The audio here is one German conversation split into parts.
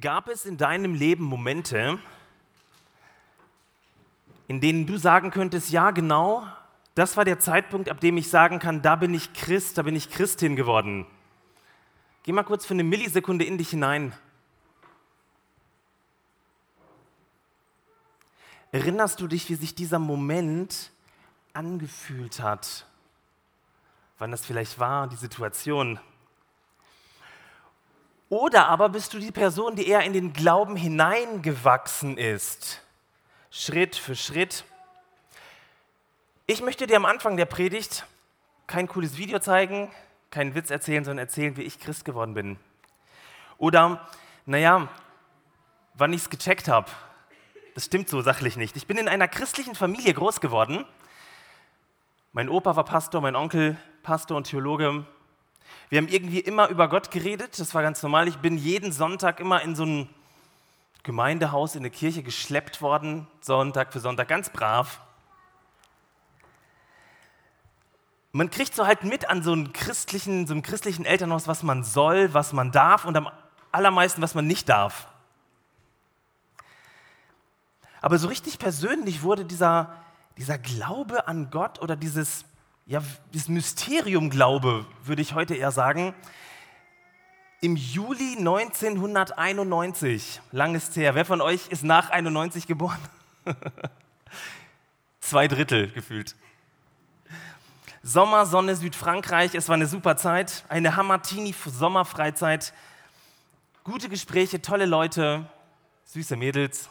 Gab es in deinem Leben Momente, in denen du sagen könntest, ja genau, das war der Zeitpunkt, ab dem ich sagen kann, da bin ich Christ, da bin ich Christin geworden. Geh mal kurz für eine Millisekunde in dich hinein. Erinnerst du dich, wie sich dieser Moment angefühlt hat? Wann das vielleicht war, die Situation? Oder aber bist du die Person, die eher in den Glauben hineingewachsen ist, Schritt für Schritt? Ich möchte dir am Anfang der Predigt kein cooles Video zeigen, keinen Witz erzählen, sondern erzählen, wie ich Christ geworden bin. Oder, naja, wann ich es gecheckt habe. Das stimmt so sachlich nicht. Ich bin in einer christlichen Familie groß geworden. Mein Opa war Pastor, mein Onkel Pastor und Theologe. Wir haben irgendwie immer über Gott geredet, das war ganz normal. Ich bin jeden Sonntag immer in so ein Gemeindehaus, in eine Kirche geschleppt worden, Sonntag für Sonntag, ganz brav. Man kriegt so halt mit an so einem christlichen, so einem christlichen Elternhaus, was man soll, was man darf und am allermeisten, was man nicht darf. Aber so richtig persönlich wurde dieser, dieser Glaube an Gott oder dieses ja, das Mysterium Glaube, würde ich heute eher sagen, im Juli 1991, lang ist her. Wer von euch ist nach 91 geboren? Zwei Drittel gefühlt. Sommer, Sonne, Südfrankreich, es war eine super Zeit, eine Hammertini-Sommerfreizeit, gute Gespräche, tolle Leute, süße Mädels.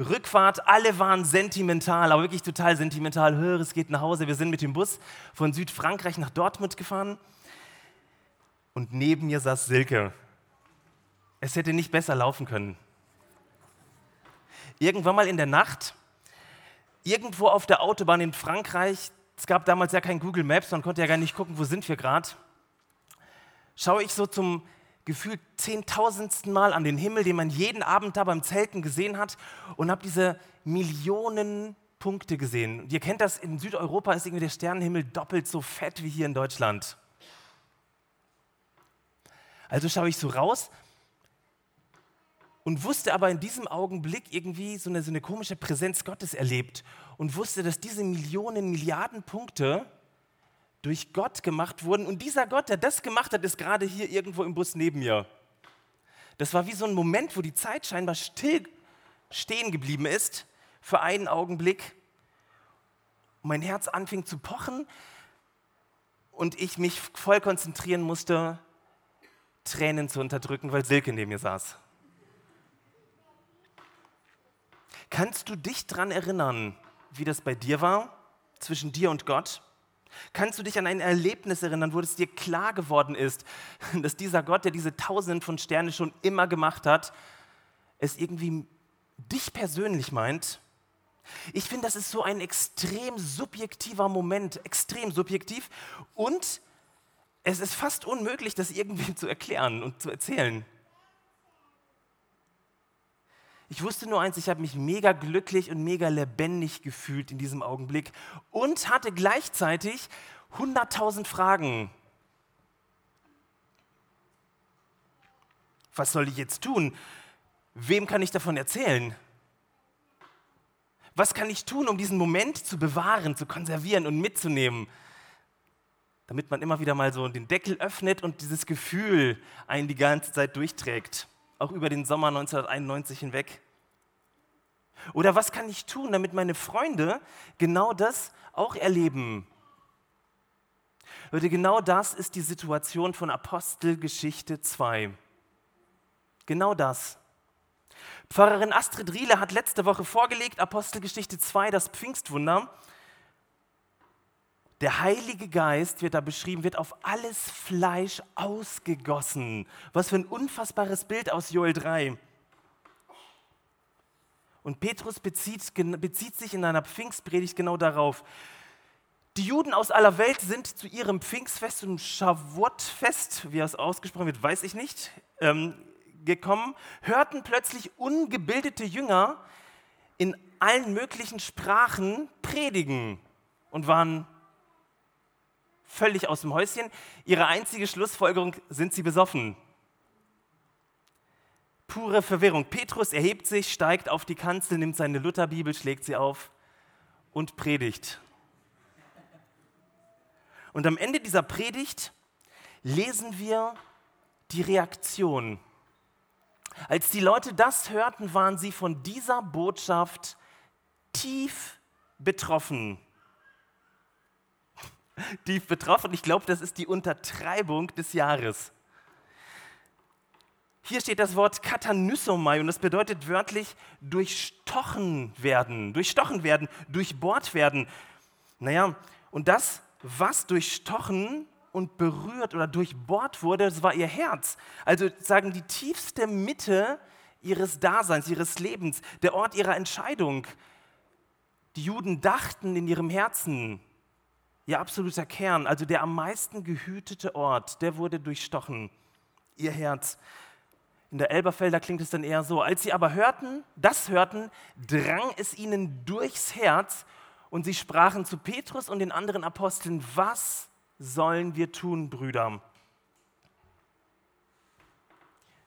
Rückfahrt, alle waren sentimental, aber wirklich total sentimental. Hör, es geht nach Hause. Wir sind mit dem Bus von Südfrankreich nach Dortmund gefahren und neben mir saß Silke. Es hätte nicht besser laufen können. Irgendwann mal in der Nacht, irgendwo auf der Autobahn in Frankreich, es gab damals ja kein Google Maps, man konnte ja gar nicht gucken, wo sind wir gerade, schaue ich so zum gefühlt zehntausendsten Mal an den Himmel, den man jeden Abend da beim Zelten gesehen hat und habe diese Millionen Punkte gesehen. Ihr kennt das, in Südeuropa ist irgendwie der Sternenhimmel doppelt so fett wie hier in Deutschland. Also schaue ich so raus und wusste aber in diesem Augenblick irgendwie so eine, so eine komische Präsenz Gottes erlebt und wusste, dass diese Millionen, Milliarden Punkte durch Gott gemacht wurden. Und dieser Gott, der das gemacht hat, ist gerade hier irgendwo im Bus neben mir. Das war wie so ein Moment, wo die Zeit scheinbar still stehen geblieben ist für einen Augenblick. Mein Herz anfing zu pochen und ich mich voll konzentrieren musste, Tränen zu unterdrücken, weil Silke neben mir saß. Kannst du dich daran erinnern, wie das bei dir war, zwischen dir und Gott? Kannst du dich an ein Erlebnis erinnern, wo es dir klar geworden ist, dass dieser Gott, der diese Tausenden von Sternen schon immer gemacht hat, es irgendwie dich persönlich meint? Ich finde, das ist so ein extrem subjektiver Moment, extrem subjektiv und es ist fast unmöglich, das irgendwie zu erklären und zu erzählen. Ich wusste nur eins, ich habe mich mega glücklich und mega lebendig gefühlt in diesem Augenblick und hatte gleichzeitig 100.000 Fragen. Was soll ich jetzt tun? Wem kann ich davon erzählen? Was kann ich tun, um diesen Moment zu bewahren, zu konservieren und mitzunehmen? Damit man immer wieder mal so den Deckel öffnet und dieses Gefühl einen die ganze Zeit durchträgt auch über den Sommer 1991 hinweg? Oder was kann ich tun, damit meine Freunde genau das auch erleben? Leute, genau das ist die Situation von Apostelgeschichte 2. Genau das. Pfarrerin Astrid Riele hat letzte Woche vorgelegt, Apostelgeschichte 2, das Pfingstwunder. Der Heilige Geist wird da beschrieben, wird auf alles Fleisch ausgegossen. Was für ein unfassbares Bild aus Joel 3. Und Petrus bezieht, bezieht sich in einer Pfingstpredigt genau darauf. Die Juden aus aller Welt sind zu ihrem Pfingstfest und Shavuot-Fest, wie es ausgesprochen wird, weiß ich nicht, ähm, gekommen, hörten plötzlich ungebildete Jünger in allen möglichen Sprachen predigen und waren völlig aus dem Häuschen. Ihre einzige Schlussfolgerung sind sie besoffen. pure Verwirrung. Petrus erhebt sich, steigt auf die Kanzel, nimmt seine Lutherbibel, schlägt sie auf und predigt. Und am Ende dieser Predigt lesen wir die Reaktion. Als die Leute das hörten, waren sie von dieser Botschaft tief betroffen. Tief betroffen, ich glaube, das ist die Untertreibung des Jahres. Hier steht das Wort katanysomai und das bedeutet wörtlich durchstochen werden, durchstochen werden, durchbohrt werden. Naja, und das, was durchstochen und berührt oder durchbohrt wurde, das war ihr Herz. Also sagen die tiefste Mitte ihres Daseins, ihres Lebens, der Ort ihrer Entscheidung. Die Juden dachten in ihrem Herzen, ihr absoluter Kern, also der am meisten gehütete Ort, der wurde durchstochen, ihr Herz. In der Elberfelder klingt es dann eher so. Als sie aber hörten, das hörten, drang es ihnen durchs Herz und sie sprachen zu Petrus und den anderen Aposteln, was sollen wir tun, Brüder?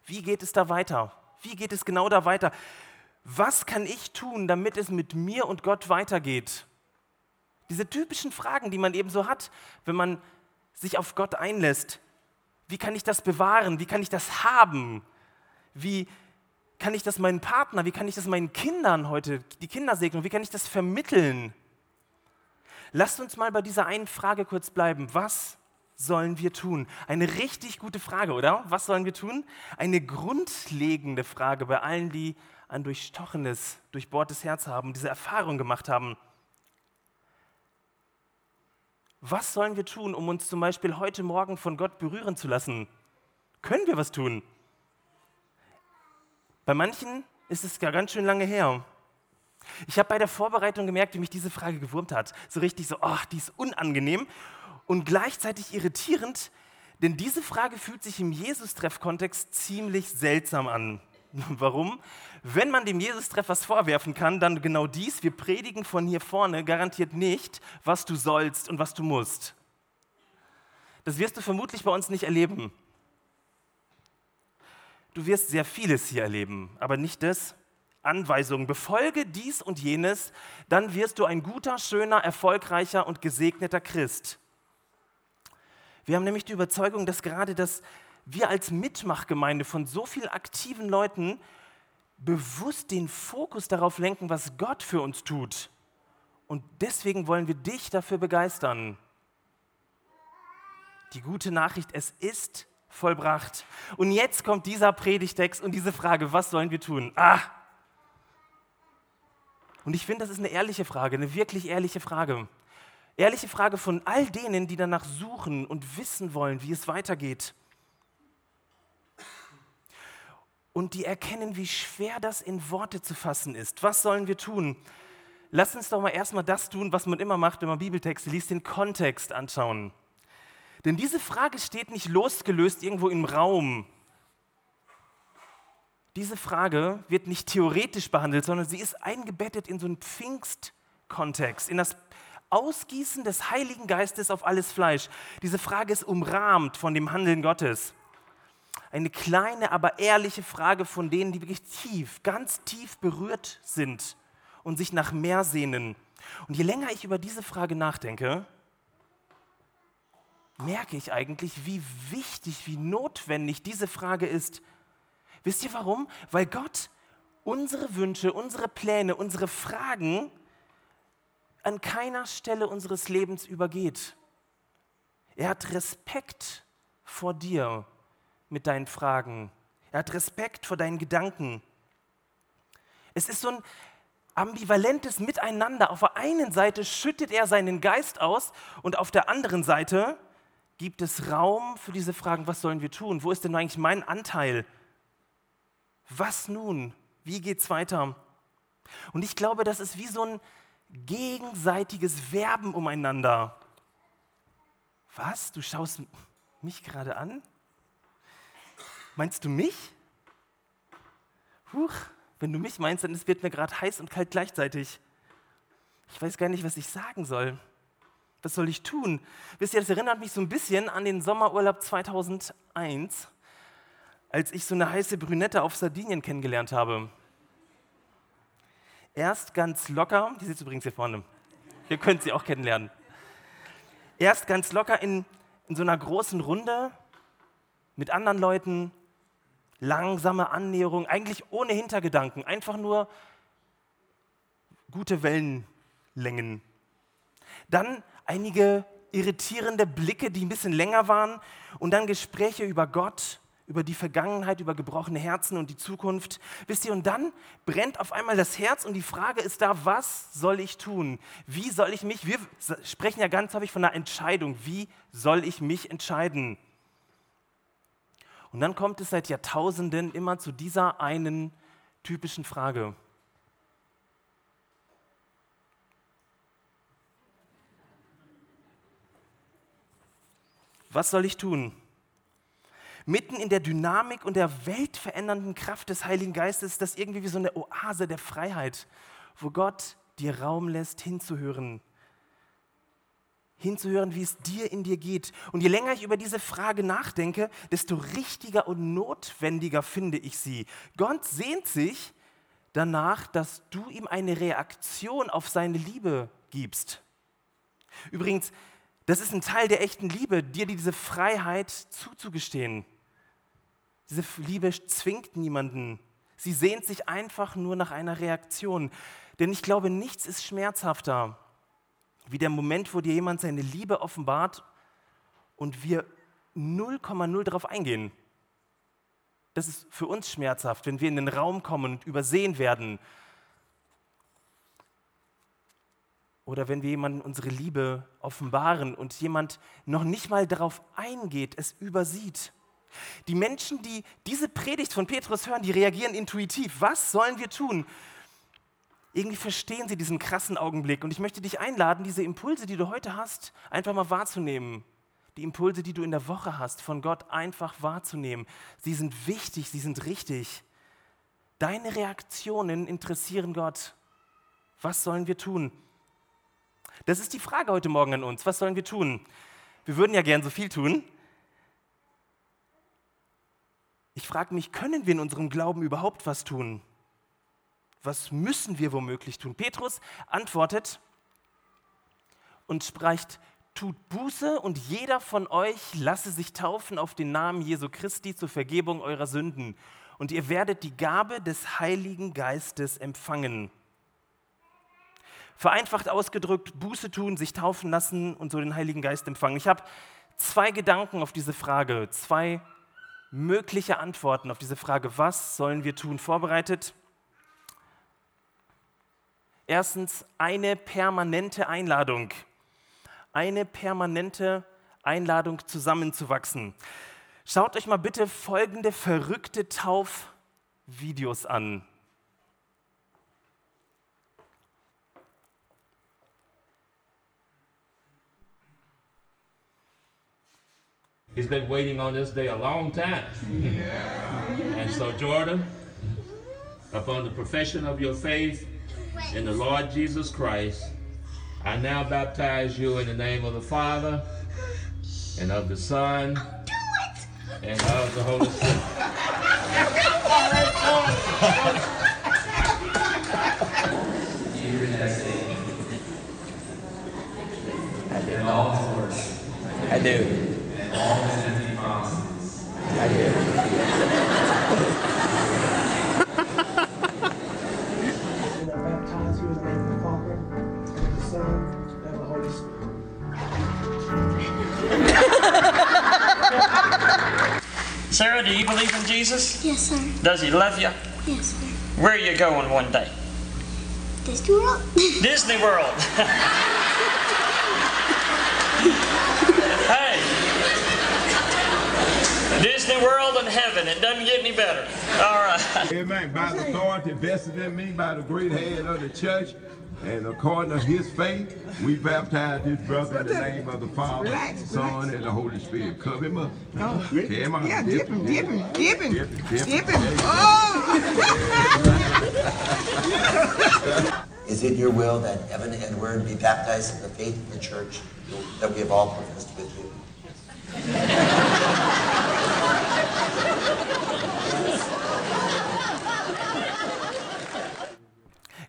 Wie geht es da weiter? Wie geht es genau da weiter? Was kann ich tun, damit es mit mir und Gott weitergeht? Diese typischen Fragen, die man eben so hat, wenn man sich auf Gott einlässt. Wie kann ich das bewahren? Wie kann ich das haben? Wie kann ich das meinen Partner, wie kann ich das meinen Kindern heute, die Kindersegnung, wie kann ich das vermitteln? Lasst uns mal bei dieser einen Frage kurz bleiben. Was sollen wir tun? Eine richtig gute Frage, oder? Was sollen wir tun? Eine grundlegende Frage bei allen, die ein durchstochenes, durchbohrtes Herz haben, diese Erfahrung gemacht haben. Was sollen wir tun, um uns zum Beispiel heute Morgen von Gott berühren zu lassen? Können wir was tun? Bei manchen ist es ja ganz schön lange her. Ich habe bei der Vorbereitung gemerkt, wie mich diese Frage gewurmt hat. So richtig so, ach, die ist unangenehm und gleichzeitig irritierend, denn diese Frage fühlt sich im Jesus-Treff-Kontext ziemlich seltsam an. Warum? Wenn man dem Jesus-Treff was vorwerfen kann, dann genau dies, wir predigen von hier vorne garantiert nicht, was du sollst und was du musst. Das wirst du vermutlich bei uns nicht erleben. Du wirst sehr vieles hier erleben, aber nicht das. Anweisungen, befolge dies und jenes, dann wirst du ein guter, schöner, erfolgreicher und gesegneter Christ. Wir haben nämlich die Überzeugung, dass gerade das wir als Mitmachgemeinde von so vielen aktiven Leuten bewusst den Fokus darauf lenken, was Gott für uns tut. Und deswegen wollen wir dich dafür begeistern. Die gute Nachricht, es ist vollbracht. Und jetzt kommt dieser Predigtext und diese Frage, was sollen wir tun? Ah! Und ich finde, das ist eine ehrliche Frage, eine wirklich ehrliche Frage. Ehrliche Frage von all denen, die danach suchen und wissen wollen, wie es weitergeht. Und die erkennen, wie schwer das in Worte zu fassen ist. Was sollen wir tun? Lass uns doch mal erstmal das tun, was man immer macht, wenn man Bibeltexte liest, den Kontext anschauen. Denn diese Frage steht nicht losgelöst irgendwo im Raum. Diese Frage wird nicht theoretisch behandelt, sondern sie ist eingebettet in so einen Pfingstkontext, in das Ausgießen des Heiligen Geistes auf alles Fleisch. Diese Frage ist umrahmt von dem Handeln Gottes. Eine kleine, aber ehrliche Frage von denen, die wirklich tief, ganz tief berührt sind und sich nach mehr sehnen. Und je länger ich über diese Frage nachdenke, merke ich eigentlich, wie wichtig, wie notwendig diese Frage ist. Wisst ihr warum? Weil Gott unsere Wünsche, unsere Pläne, unsere Fragen an keiner Stelle unseres Lebens übergeht. Er hat Respekt vor dir mit deinen Fragen. Er hat Respekt vor deinen Gedanken. Es ist so ein ambivalentes Miteinander. Auf der einen Seite schüttet er seinen Geist aus und auf der anderen Seite gibt es Raum für diese Fragen, was sollen wir tun? Wo ist denn eigentlich mein Anteil? Was nun? Wie geht es weiter? Und ich glaube, das ist wie so ein gegenseitiges Werben umeinander. Was? Du schaust mich gerade an? Meinst du mich? Huch, wenn du mich meinst, dann wird mir gerade heiß und kalt gleichzeitig. Ich weiß gar nicht, was ich sagen soll. Was soll ich tun? Wisst ihr, das erinnert mich so ein bisschen an den Sommerurlaub 2001, als ich so eine heiße Brünette auf Sardinien kennengelernt habe. Erst ganz locker, die sitzt übrigens hier vorne, ihr könnt sie auch kennenlernen. Erst ganz locker in, in so einer großen Runde mit anderen Leuten, langsame Annäherung, eigentlich ohne Hintergedanken, einfach nur gute Wellenlängen. Dann einige irritierende Blicke, die ein bisschen länger waren und dann Gespräche über Gott, über die Vergangenheit, über gebrochene Herzen und die Zukunft. Wisst ihr, und dann brennt auf einmal das Herz und die Frage ist da, was soll ich tun? Wie soll ich mich, wir sprechen ja ganz häufig von einer Entscheidung, wie soll ich mich entscheiden? Und dann kommt es seit Jahrtausenden immer zu dieser einen typischen Frage. Was soll ich tun? Mitten in der Dynamik und der weltverändernden Kraft des Heiligen Geistes ist das irgendwie wie so eine Oase der Freiheit, wo Gott dir Raum lässt, hinzuhören. Hinzuhören, wie es dir in dir geht. Und je länger ich über diese Frage nachdenke, desto richtiger und notwendiger finde ich sie. Gott sehnt sich danach, dass du ihm eine Reaktion auf seine Liebe gibst. Übrigens, das ist ein Teil der echten Liebe, dir diese Freiheit zuzugestehen. Diese Liebe zwingt niemanden. Sie sehnt sich einfach nur nach einer Reaktion. Denn ich glaube, nichts ist schmerzhafter wie der Moment, wo dir jemand seine Liebe offenbart und wir 0,0 darauf eingehen. Das ist für uns schmerzhaft, wenn wir in den Raum kommen und übersehen werden Oder wenn wir jemandem unsere Liebe offenbaren und jemand noch nicht mal darauf eingeht, es übersieht. Die Menschen, die diese Predigt von Petrus hören, die reagieren intuitiv. Was sollen wir tun? Irgendwie verstehen sie diesen krassen Augenblick. Und ich möchte dich einladen, diese Impulse, die du heute hast, einfach mal wahrzunehmen. Die Impulse, die du in der Woche hast, von Gott einfach wahrzunehmen. Sie sind wichtig, sie sind richtig. Deine Reaktionen interessieren Gott. Was sollen wir tun? Das ist die Frage heute Morgen an uns. Was sollen wir tun? Wir würden ja gern so viel tun. Ich frage mich, können wir in unserem Glauben überhaupt was tun? Was müssen wir womöglich tun? Petrus antwortet und spricht, tut Buße und jeder von euch lasse sich taufen auf den Namen Jesu Christi zur Vergebung eurer Sünden und ihr werdet die Gabe des Heiligen Geistes empfangen. Vereinfacht ausgedrückt, Buße tun, sich taufen lassen und so den Heiligen Geist empfangen. Ich habe zwei Gedanken auf diese Frage, zwei mögliche Antworten auf diese Frage, was sollen wir tun, vorbereitet. Erstens eine permanente Einladung. Eine permanente Einladung zusammenzuwachsen. Schaut euch mal bitte folgende verrückte Taufvideos an. He's been waiting on this day a long time. Yeah. And so, Jordan, upon the profession of your faith in the Lord Jesus Christ, I now baptize you in the name of the Father and of the Son and of the Holy Spirit. I do. Sarah, do you believe in Jesus? Yes, sir. Does he love you? Yes, sir. Where are you going one day? Disney World. Disney World. hey. Disney World and heaven. It doesn't get any better. All right. Amen. By the authority vested in me by the great head of the church, and according to his faith, we baptize this brother in the name of the Father, Son, and the Holy Spirit. Cover him up. Oh, Come on. yeah, Dip dip him, dip him, dip him, Dip him, dip dip him. him. Oh! Is it your will that Evan Edward be baptized in the faith of the church that we have all professed with you?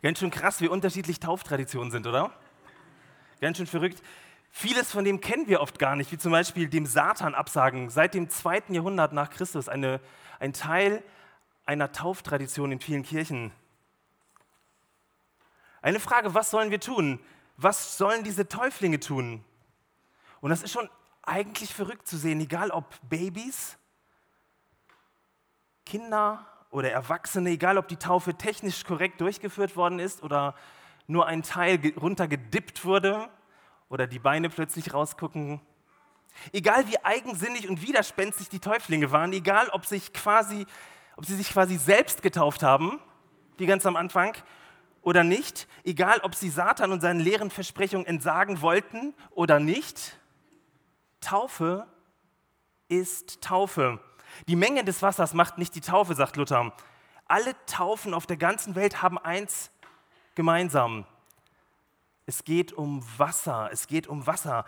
Ganz schön krass, wie unterschiedlich Tauftraditionen sind, oder? Ganz schön verrückt. Vieles von dem kennen wir oft gar nicht, wie zum Beispiel dem Satan absagen. Seit dem zweiten Jahrhundert nach Christus eine, ein Teil einer Tauftradition in vielen Kirchen. Eine Frage, was sollen wir tun? Was sollen diese Täuflinge tun? Und das ist schon eigentlich verrückt zu sehen, egal ob Babys, Kinder oder Erwachsene, egal ob die Taufe technisch korrekt durchgeführt worden ist oder nur ein Teil runtergedippt wurde oder die Beine plötzlich rausgucken. Egal wie eigensinnig und widerspenstig die Täuflinge waren, egal ob, sich quasi, ob sie sich quasi selbst getauft haben, wie ganz am Anfang, oder nicht, egal ob sie Satan und seinen leeren Versprechungen entsagen wollten oder nicht, Taufe ist Taufe. Die Menge des Wassers macht nicht die Taufe, sagt Luther. Alle Taufen auf der ganzen Welt haben eins gemeinsam. Es geht um Wasser, es geht um Wasser.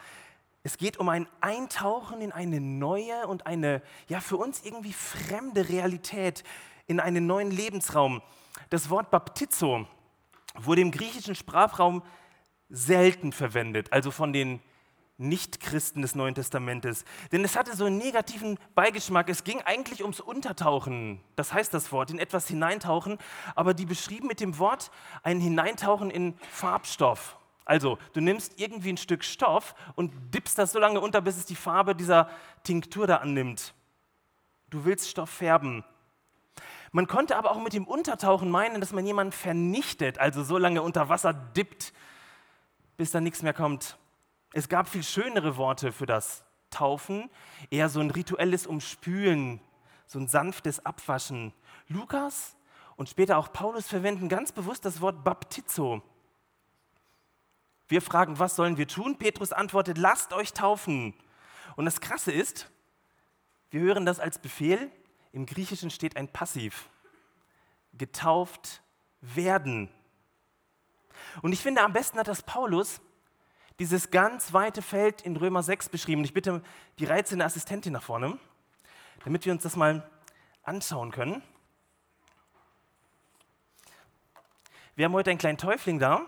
Es geht um ein Eintauchen in eine neue und eine, ja, für uns irgendwie fremde Realität, in einen neuen Lebensraum. Das Wort Baptizo wurde im griechischen Sprachraum selten verwendet, also von den Nichtchristen des Neuen Testamentes. Denn es hatte so einen negativen Beigeschmack. Es ging eigentlich ums Untertauchen, das heißt das Wort, in etwas hineintauchen, aber die beschrieben mit dem Wort ein Hineintauchen in Farbstoff. Also, du nimmst irgendwie ein Stück Stoff und dippst das so lange unter, bis es die Farbe dieser Tinktur da annimmt. Du willst Stoff färben. Man konnte aber auch mit dem Untertauchen meinen, dass man jemanden vernichtet, also so lange unter Wasser dippt, bis da nichts mehr kommt. Es gab viel schönere Worte für das Taufen, eher so ein rituelles Umspülen, so ein sanftes Abwaschen. Lukas und später auch Paulus verwenden ganz bewusst das Wort Baptizo. Wir fragen, was sollen wir tun? Petrus antwortet, lasst euch taufen. Und das Krasse ist, wir hören das als Befehl, im Griechischen steht ein Passiv. Getauft werden. Und ich finde, am besten hat das Paulus dieses ganz weite Feld in Römer 6 beschrieben. Ich bitte die reizende Assistentin nach vorne, damit wir uns das mal anschauen können. Wir haben heute einen kleinen Täufling da.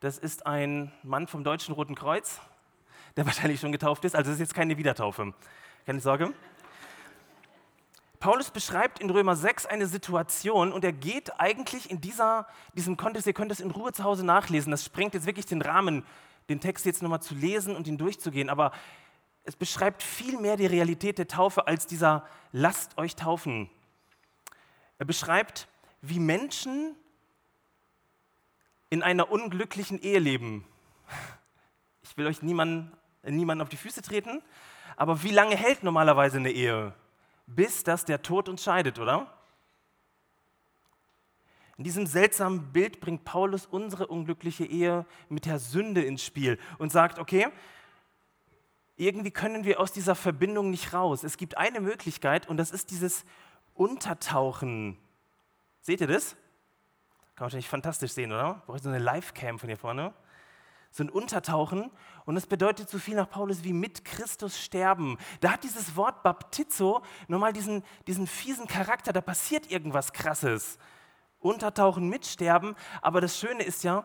Das ist ein Mann vom Deutschen Roten Kreuz, der wahrscheinlich schon getauft ist. Also es ist jetzt keine Wiedertaufe. Keine Sorge. Paulus beschreibt in Römer 6 eine Situation und er geht eigentlich in dieser, diesem Kontext, ihr könnt es in Ruhe zu Hause nachlesen, das sprengt jetzt wirklich den Rahmen, den Text jetzt nochmal zu lesen und ihn durchzugehen, aber es beschreibt viel mehr die Realität der Taufe als dieser Lasst euch taufen. Er beschreibt, wie Menschen in einer unglücklichen Ehe leben. Ich will euch niemanden, niemanden auf die Füße treten, aber wie lange hält normalerweise eine Ehe? Bis dass der Tod uns scheidet, oder? In diesem seltsamen Bild bringt Paulus unsere unglückliche Ehe mit der Sünde ins Spiel und sagt, okay, irgendwie können wir aus dieser Verbindung nicht raus. Es gibt eine Möglichkeit und das ist dieses Untertauchen. Seht ihr das? Kann man wahrscheinlich fantastisch sehen, oder? Brauche ich so eine Live-Cam von hier vorne? So ein Untertauchen. Und das bedeutet so viel nach Paulus wie mit Christus sterben. Da hat dieses Wort Baptizo nochmal diesen, diesen fiesen Charakter, da passiert irgendwas Krasses. Untertauchen, mitsterben. Aber das Schöne ist ja,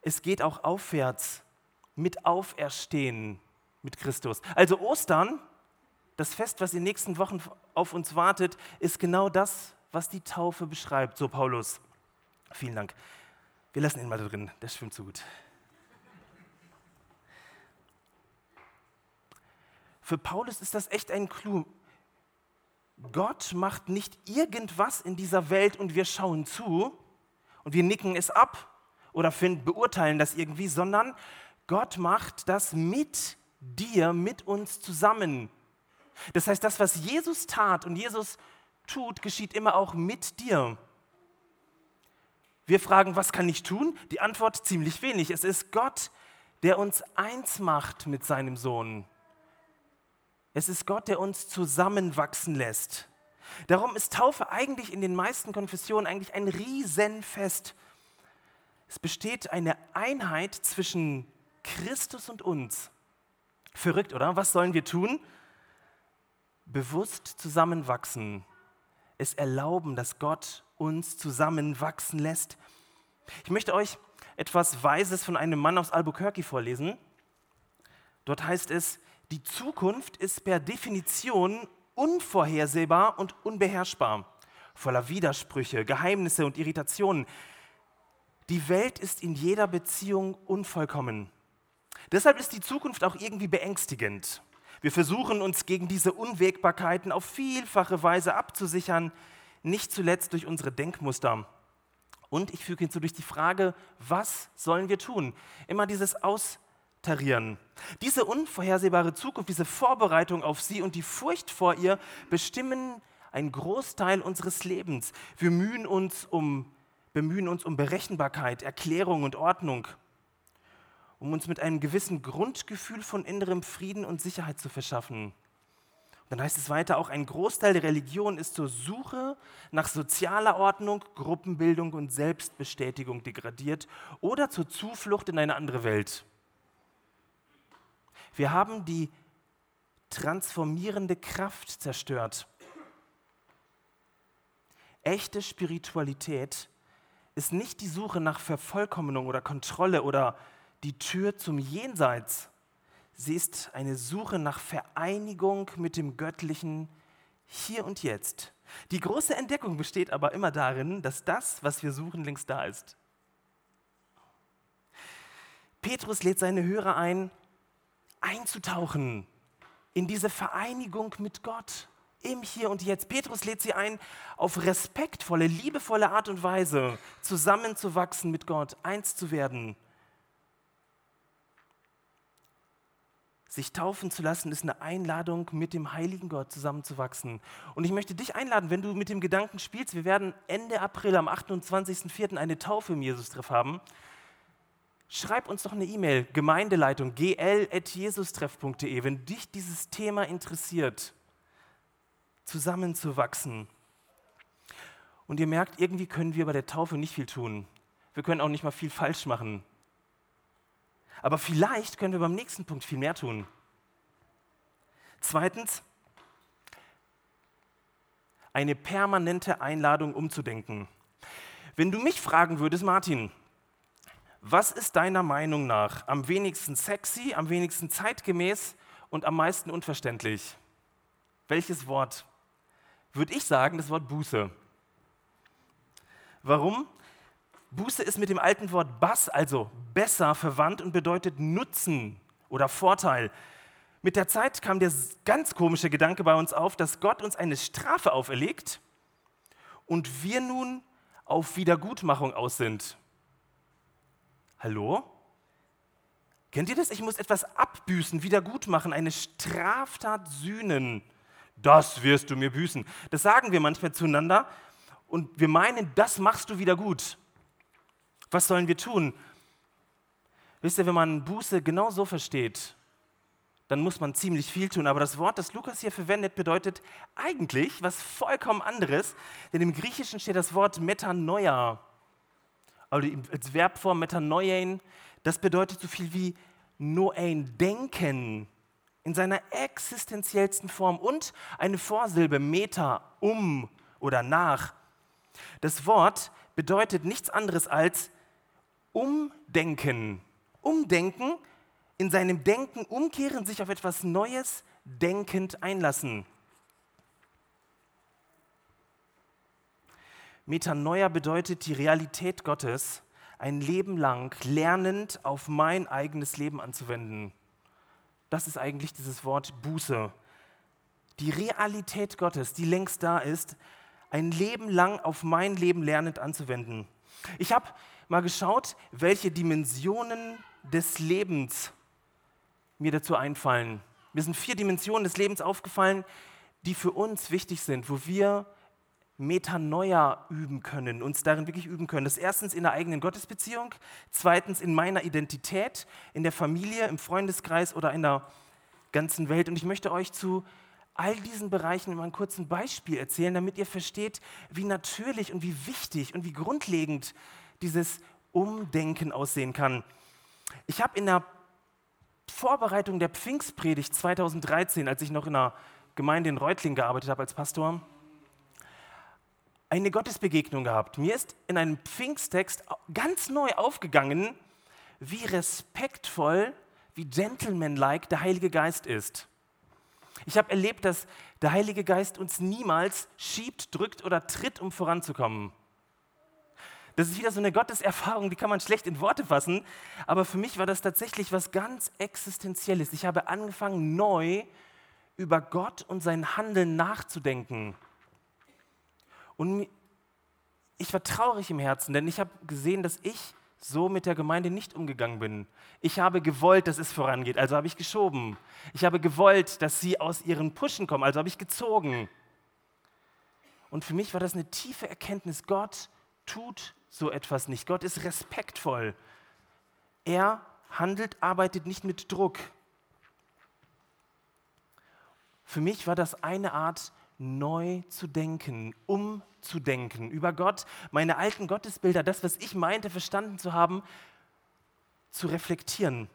es geht auch aufwärts. Mit Auferstehen mit Christus. Also Ostern, das Fest, was in den nächsten Wochen auf uns wartet, ist genau das, was die Taufe beschreibt, so Paulus. Vielen Dank. Wir lassen ihn mal drin, der schwimmt so gut. Für Paulus ist das echt ein Clou. Gott macht nicht irgendwas in dieser Welt und wir schauen zu und wir nicken es ab oder finden, beurteilen das irgendwie, sondern Gott macht das mit dir, mit uns zusammen. Das heißt, das, was Jesus tat und Jesus tut, geschieht immer auch mit dir. Wir fragen, was kann ich tun? Die Antwort ziemlich wenig. Es ist Gott, der uns eins macht mit seinem Sohn. Es ist Gott, der uns zusammenwachsen lässt. Darum ist Taufe eigentlich in den meisten Konfessionen eigentlich ein Riesenfest. Es besteht eine Einheit zwischen Christus und uns. Verrückt, oder? Was sollen wir tun? Bewusst zusammenwachsen. Es erlauben, dass Gott uns zusammenwachsen lässt. Ich möchte euch etwas Weises von einem Mann aus Albuquerque vorlesen. Dort heißt es, die Zukunft ist per Definition unvorhersehbar und unbeherrschbar, voller Widersprüche, Geheimnisse und Irritationen. Die Welt ist in jeder Beziehung unvollkommen. Deshalb ist die Zukunft auch irgendwie beängstigend. Wir versuchen uns gegen diese Unwägbarkeiten auf vielfache Weise abzusichern, nicht zuletzt durch unsere Denkmuster. Und ich füge hinzu durch die Frage, was sollen wir tun? Immer dieses Austarieren. Diese unvorhersehbare Zukunft, diese Vorbereitung auf sie und die Furcht vor ihr bestimmen einen Großteil unseres Lebens. Wir mühen uns um, bemühen uns um Berechenbarkeit, Erklärung und Ordnung, um uns mit einem gewissen Grundgefühl von innerem Frieden und Sicherheit zu verschaffen. Dann heißt es weiter, auch ein Großteil der Religion ist zur Suche nach sozialer Ordnung, Gruppenbildung und Selbstbestätigung degradiert oder zur Zuflucht in eine andere Welt. Wir haben die transformierende Kraft zerstört. Echte Spiritualität ist nicht die Suche nach Vervollkommnung oder Kontrolle oder die Tür zum Jenseits, Sie ist eine Suche nach Vereinigung mit dem Göttlichen hier und jetzt. Die große Entdeckung besteht aber immer darin, dass das, was wir suchen, längst da ist. Petrus lädt seine Hörer ein, einzutauchen in diese Vereinigung mit Gott im Hier und Jetzt. Petrus lädt sie ein, auf respektvolle, liebevolle Art und Weise zusammenzuwachsen mit Gott, eins zu werden Sich taufen zu lassen ist eine Einladung, mit dem heiligen Gott zusammenzuwachsen. Und ich möchte dich einladen, wenn du mit dem Gedanken spielst, wir werden Ende April am 28.04. eine Taufe im Jesus-Treff haben. Schreib uns doch eine E-Mail, Gemeindeleitung gl.jesustreff.de, wenn dich dieses Thema interessiert, zusammenzuwachsen. Und ihr merkt, irgendwie können wir bei der Taufe nicht viel tun. Wir können auch nicht mal viel falsch machen. Aber vielleicht können wir beim nächsten Punkt viel mehr tun. Zweitens, eine permanente Einladung umzudenken. Wenn du mich fragen würdest, Martin, was ist deiner Meinung nach am wenigsten sexy, am wenigsten zeitgemäß und am meisten unverständlich? Welches Wort? Würde ich sagen, das Wort Buße. Warum? Buße ist mit dem alten Wort Bass, also besser, verwandt und bedeutet Nutzen oder Vorteil. Mit der Zeit kam der ganz komische Gedanke bei uns auf, dass Gott uns eine Strafe auferlegt und wir nun auf Wiedergutmachung aus sind. Hallo? Kennt ihr das? Ich muss etwas abbüßen, wiedergutmachen, eine Straftat sühnen. Das wirst du mir büßen. Das sagen wir manchmal zueinander und wir meinen, das machst du wieder gut. Was sollen wir tun? Wisst ihr, wenn man Buße genau so versteht, dann muss man ziemlich viel tun. Aber das Wort, das Lukas hier verwendet, bedeutet eigentlich was vollkommen anderes. Denn im Griechischen steht das Wort Metanoia. Also als Verbform Metanoien. Das bedeutet so viel wie Noein, denken. In seiner existenziellsten Form. Und eine Vorsilbe, Meta, um oder nach. Das Wort bedeutet nichts anderes als Umdenken. Umdenken, in seinem Denken umkehren, sich auf etwas Neues denkend einlassen. Metanoia bedeutet die Realität Gottes ein Leben lang lernend auf mein eigenes Leben anzuwenden. Das ist eigentlich dieses Wort Buße. Die Realität Gottes, die längst da ist, ein Leben lang auf mein Leben lernend anzuwenden. Ich habe mal geschaut, welche Dimensionen des Lebens mir dazu einfallen. Mir sind vier Dimensionen des Lebens aufgefallen, die für uns wichtig sind, wo wir Metanoia üben können, uns darin wirklich üben können. Das erstens in der eigenen Gottesbeziehung, zweitens in meiner Identität, in der Familie, im Freundeskreis oder in der ganzen Welt. Und ich möchte euch zu all diesen Bereichen immer ein kurzes Beispiel erzählen, damit ihr versteht, wie natürlich und wie wichtig und wie grundlegend dieses Umdenken aussehen kann. Ich habe in der Vorbereitung der Pfingstpredigt 2013, als ich noch in einer Gemeinde in Reutlingen gearbeitet habe als Pastor, eine Gottesbegegnung gehabt. Mir ist in einem Pfingsttext ganz neu aufgegangen, wie respektvoll, wie gentlemanlike der Heilige Geist ist. Ich habe erlebt, dass der Heilige Geist uns niemals schiebt, drückt oder tritt, um voranzukommen. Das ist wieder so eine Gotteserfahrung, die kann man schlecht in Worte fassen, aber für mich war das tatsächlich was ganz Existenzielles. Ich habe angefangen, neu über Gott und sein Handeln nachzudenken. Und ich war traurig im Herzen, denn ich habe gesehen, dass ich so mit der Gemeinde nicht umgegangen bin. Ich habe gewollt, dass es vorangeht, also habe ich geschoben. Ich habe gewollt, dass sie aus ihren Puschen kommen, also habe ich gezogen. Und für mich war das eine tiefe Erkenntnis, Gott tut so etwas nicht. Gott ist respektvoll. Er handelt, arbeitet nicht mit Druck. Für mich war das eine Art, neu zu denken, umzudenken über Gott, meine alten Gottesbilder, das, was ich meinte, verstanden zu haben, zu reflektieren.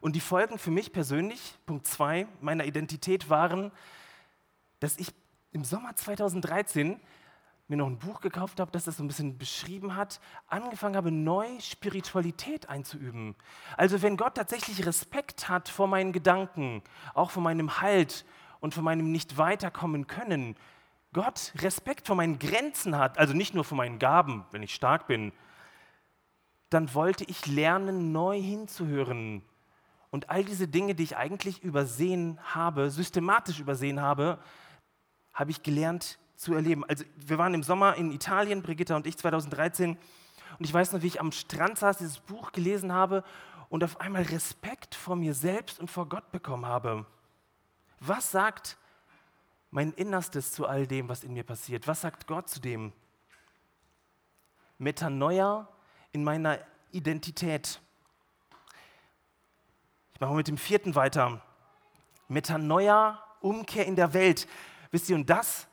Und die Folgen für mich persönlich, Punkt 2 meiner Identität waren, dass ich im Sommer 2013 mir noch ein Buch gekauft habe, das das so ein bisschen beschrieben hat, angefangen habe, neu Spiritualität einzuüben. Also wenn Gott tatsächlich Respekt hat vor meinen Gedanken, auch vor meinem Halt und vor meinem nicht weiterkommen können, Gott Respekt vor meinen Grenzen hat, also nicht nur vor meinen Gaben, wenn ich stark bin, dann wollte ich lernen, neu hinzuhören. Und all diese Dinge, die ich eigentlich übersehen habe, systematisch übersehen habe, habe ich gelernt zu erleben. Also wir waren im Sommer in Italien, Brigitta und ich 2013, und ich weiß noch, wie ich am Strand saß, dieses Buch gelesen habe und auf einmal Respekt vor mir selbst und vor Gott bekommen habe. Was sagt mein Innerstes zu all dem, was in mir passiert? Was sagt Gott zu dem? Metanoia in meiner Identität. Ich mache mit dem vierten weiter. Metanoia, Umkehr in der Welt. Wisst ihr, und das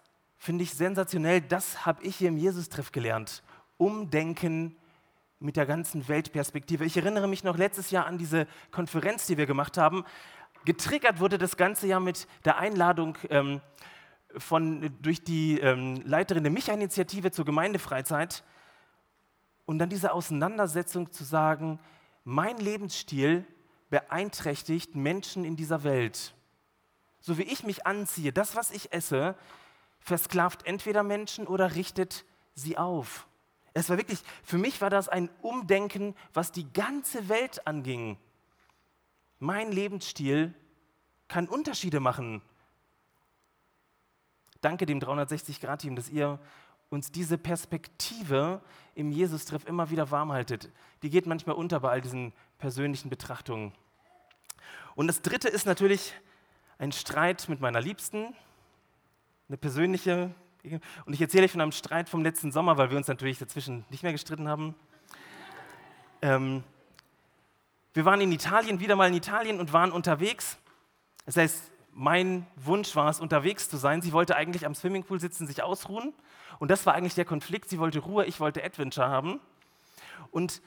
finde ich sensationell. Das habe ich hier im Jesus-Treff gelernt. Umdenken mit der ganzen Weltperspektive. Ich erinnere mich noch letztes Jahr an diese Konferenz, die wir gemacht haben. Getriggert wurde das ganze Jahr mit der Einladung ähm, von, durch die ähm, Leiterin der Micha-Initiative zur Gemeindefreizeit. Und dann diese Auseinandersetzung zu sagen, mein Lebensstil beeinträchtigt Menschen in dieser Welt. So wie ich mich anziehe, das, was ich esse, versklavt entweder Menschen oder richtet sie auf. Es war wirklich, für mich war das ein Umdenken, was die ganze Welt anging. Mein Lebensstil kann Unterschiede machen. Danke dem 360-Grad-Team, dass ihr uns diese Perspektive im Jesus-Treff immer wieder warm haltet. Die geht manchmal unter bei all diesen persönlichen Betrachtungen. Und das Dritte ist natürlich ein Streit mit meiner Liebsten, eine persönliche. Und ich erzähle euch von einem Streit vom letzten Sommer, weil wir uns natürlich dazwischen nicht mehr gestritten haben. Ähm, wir waren in Italien, wieder mal in Italien und waren unterwegs. Das heißt, mein Wunsch war es, unterwegs zu sein. Sie wollte eigentlich am Swimmingpool sitzen, sich ausruhen. Und das war eigentlich der Konflikt. Sie wollte Ruhe, ich wollte Adventure haben. Und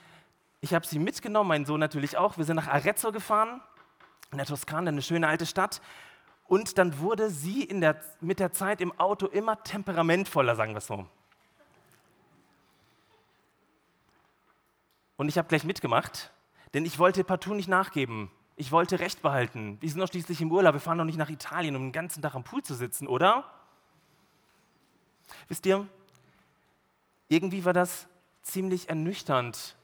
ich habe sie mitgenommen, mein Sohn natürlich auch. Wir sind nach Arezzo gefahren, in der Toskana, eine schöne alte Stadt. Und dann wurde sie der, mit der Zeit im Auto immer temperamentvoller, sagen wir es so. Und ich habe gleich mitgemacht, denn ich wollte partout nicht nachgeben. Ich wollte Recht behalten. Wir sind doch schließlich im Urlaub. Wir fahren doch nicht nach Italien, um den ganzen Tag am Pool zu sitzen, oder? Wisst ihr, irgendwie war das ziemlich ernüchternd,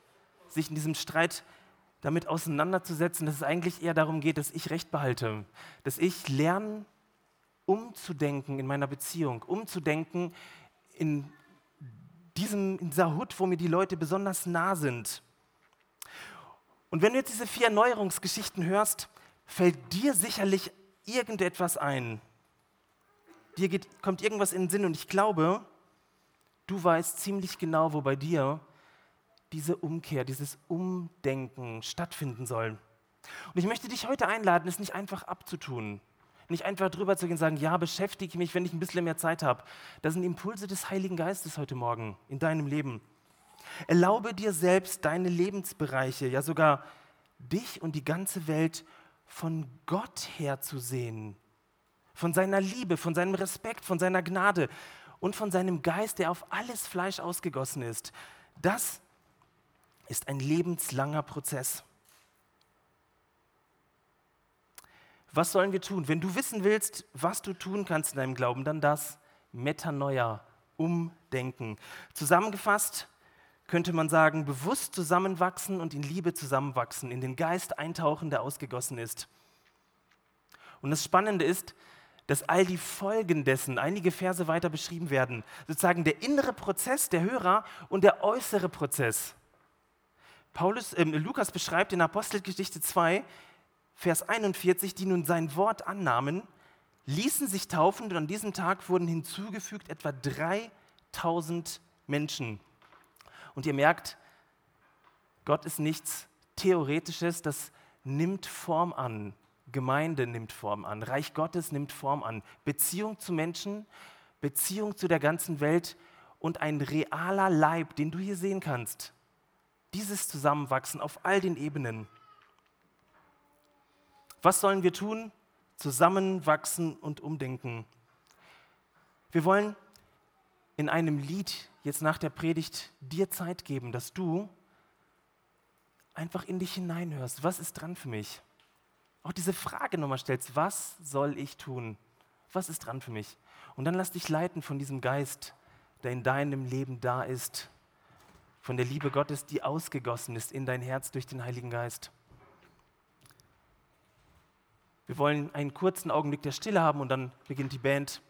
sich in diesem Streit damit auseinanderzusetzen, dass es eigentlich eher darum geht, dass ich Recht behalte, dass ich lerne, umzudenken in meiner Beziehung, umzudenken in, diesem, in dieser Hut, wo mir die Leute besonders nah sind. Und wenn du jetzt diese vier Erneuerungsgeschichten hörst, fällt dir sicherlich irgendetwas ein. Dir geht, kommt irgendwas in den Sinn und ich glaube, du weißt ziemlich genau, wo bei dir diese Umkehr, dieses Umdenken stattfinden soll. Und ich möchte dich heute einladen, es nicht einfach abzutun, nicht einfach drüber zu gehen und sagen, ja, beschäftige mich, wenn ich ein bisschen mehr Zeit habe. Das sind Impulse des Heiligen Geistes heute Morgen in deinem Leben. Erlaube dir selbst, deine Lebensbereiche, ja sogar dich und die ganze Welt von Gott her zu sehen. von seiner Liebe, von seinem Respekt, von seiner Gnade und von seinem Geist, der auf alles Fleisch ausgegossen ist. Das ist ein lebenslanger Prozess. Was sollen wir tun? Wenn du wissen willst, was du tun kannst in deinem Glauben, dann das Metanoia, Umdenken. Zusammengefasst könnte man sagen, bewusst zusammenwachsen und in Liebe zusammenwachsen, in den Geist eintauchen, der ausgegossen ist. Und das Spannende ist, dass all die Folgen dessen einige Verse weiter beschrieben werden. Sozusagen der innere Prozess der Hörer und der äußere Prozess. Paulus, äh, Lukas beschreibt in Apostelgeschichte 2, Vers 41, die nun sein Wort annahmen, ließen sich taufen und an diesem Tag wurden hinzugefügt etwa 3000 Menschen. Und ihr merkt, Gott ist nichts Theoretisches, das nimmt Form an. Gemeinde nimmt Form an, Reich Gottes nimmt Form an, Beziehung zu Menschen, Beziehung zu der ganzen Welt und ein realer Leib, den du hier sehen kannst. Dieses Zusammenwachsen auf all den Ebenen. Was sollen wir tun? Zusammenwachsen und umdenken. Wir wollen in einem Lied jetzt nach der Predigt dir Zeit geben, dass du einfach in dich hineinhörst. Was ist dran für mich? Auch diese Frage nochmal stellst, was soll ich tun? Was ist dran für mich? Und dann lass dich leiten von diesem Geist, der in deinem Leben da ist, von der Liebe Gottes, die ausgegossen ist in dein Herz durch den Heiligen Geist. Wir wollen einen kurzen Augenblick der Stille haben und dann beginnt die Band